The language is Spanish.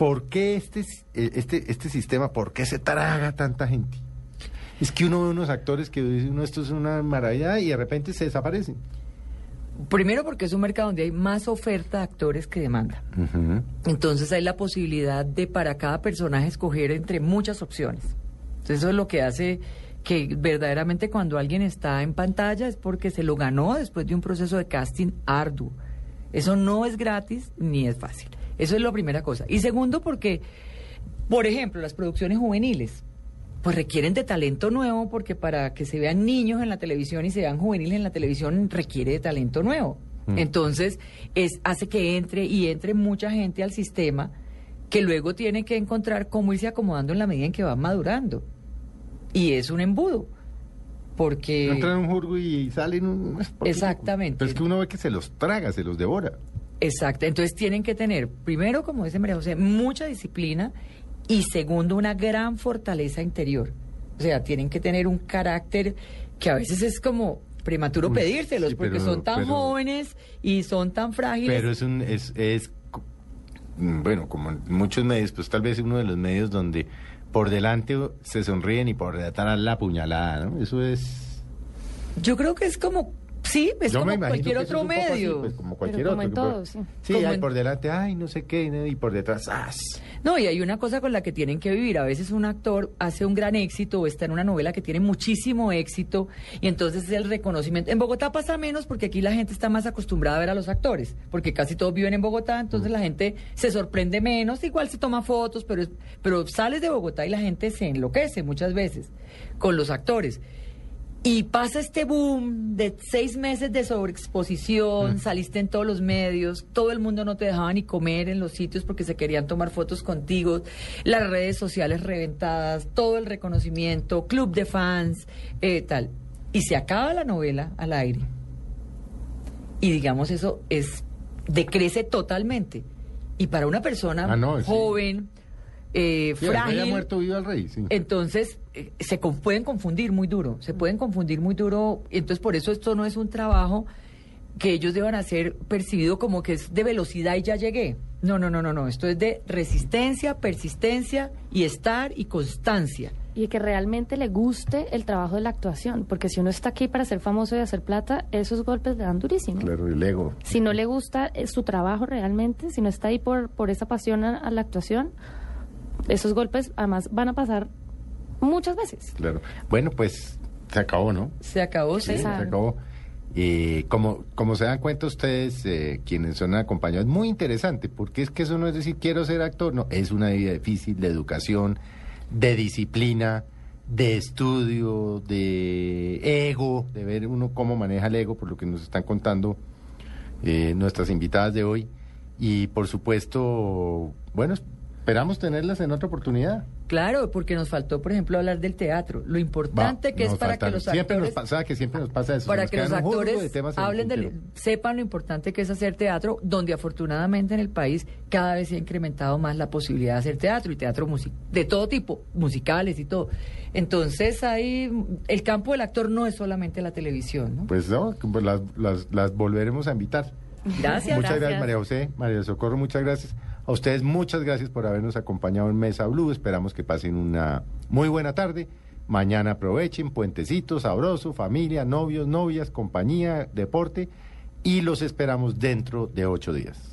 ¿Por qué este, este, este sistema, por qué se traga tanta gente? Es que uno ve unos actores que dice, uno, esto es una maravilla y de repente se desaparecen. Primero porque es un mercado donde hay más oferta de actores que demanda. Entonces hay la posibilidad de para cada personaje escoger entre muchas opciones. Entonces eso es lo que hace que verdaderamente cuando alguien está en pantalla es porque se lo ganó después de un proceso de casting arduo. Eso no es gratis ni es fácil. Eso es la primera cosa. Y segundo porque, por ejemplo, las producciones juveniles pues requieren de talento nuevo porque para que se vean niños en la televisión y se vean juveniles en la televisión requiere de talento nuevo. Mm. Entonces, es hace que entre y entre mucha gente al sistema que luego tiene que encontrar cómo irse acomodando en la medida en que va madurando. Y es un embudo. Porque Entran en un jurgo y salen un... Exactamente. Pero es que uno ve que se los traga, se los devora. Exacto, entonces tienen que tener, primero, como dice María José, mucha disciplina y segundo, una gran fortaleza interior. O sea, tienen que tener un carácter que a veces es como prematuro Uy, pedírselos sí, porque pero- son tan pero- jóvenes y son tan frágiles. Pero es un... Es, mm, bueno, como en muchos medios, pues tal vez uno de los medios donde por delante se sonríen y por detrás la puñalada, ¿no? Eso es... Yo creo que es como, sí, es Yo como me cualquier otro así, medio. pues, como cualquier como otro. en todo, sí. Sí, Como hay en- por delante, ay, no sé qué, y por detrás, ¡as! No, y hay una cosa con la que tienen que vivir. A veces un actor hace un gran éxito o está en una novela que tiene muchísimo éxito y entonces es el reconocimiento. En Bogotá pasa menos porque aquí la gente está más acostumbrada a ver a los actores, porque casi todos viven en Bogotá, entonces la gente se sorprende menos, igual se toma fotos, pero, es- pero sales de Bogotá y la gente se enloquece muchas veces con los actores. Y pasa este boom de seis meses de sobreexposición, saliste en todos los medios, todo el mundo no te dejaba ni comer en los sitios porque se querían tomar fotos contigo, las redes sociales reventadas, todo el reconocimiento, club de fans, eh, tal. Y se acaba la novela al aire. Y digamos eso es decrece totalmente. Y para una persona Ah, no, sí. Eh, Sí, el rey frágil, ha muerto vivo al rey, sí. entonces, eh, se con- pueden confundir muy duro, se pueden confundir muy duro. Entonces, por eso esto no es un trabajo que ellos deban hacer percibido como que es de velocidad y ya llegué. No, no, no, no, no. Esto es de resistencia, persistencia y estar y constancia. Y que realmente le guste el trabajo de la actuación, porque si uno está aquí para ser famoso y hacer plata, esos golpes le dan durísimo. Claro, el ego. Si no le gusta eh, su trabajo realmente, si no está ahí por, por esa pasión a, a la actuación, esos golpes además van a pasar muchas veces. Claro. Bueno, pues se acabó, ¿no? Se acabó, sí. Sí, se acabó. Y como, como se dan cuenta ustedes, eh, quienes son acompañados, es muy interesante, porque es que eso no es decir quiero ser actor, no, es una vida difícil de educación, de disciplina, de estudio, de ego, de ver uno cómo maneja el ego, por lo que nos están contando eh, nuestras invitadas de hoy. Y por supuesto, bueno, esperamos tenerlas en otra oportunidad. Claro, porque nos faltó, por ejemplo, hablar del teatro. Lo importante Va, que es para faltan- que los siempre actores... nos pasa que siempre nos pasa eso. para que los juego de actores temas hablen del, sepan lo importante que es hacer teatro, donde afortunadamente en el país cada vez se ha incrementado más la posibilidad de hacer teatro y teatro de todo tipo, musicales y todo. Entonces ahí el campo del actor no es solamente la televisión, ¿no? Pues no, pues las, las, las volveremos a invitar. Gracias. Muchas gracias, Gracias. María José, María Socorro, muchas gracias. A ustedes muchas gracias por habernos acompañado en Mesa Blue. Esperamos que pasen una muy buena tarde. Mañana aprovechen, puentecito, sabroso, familia, novios, novias, compañía, deporte y los esperamos dentro de ocho días.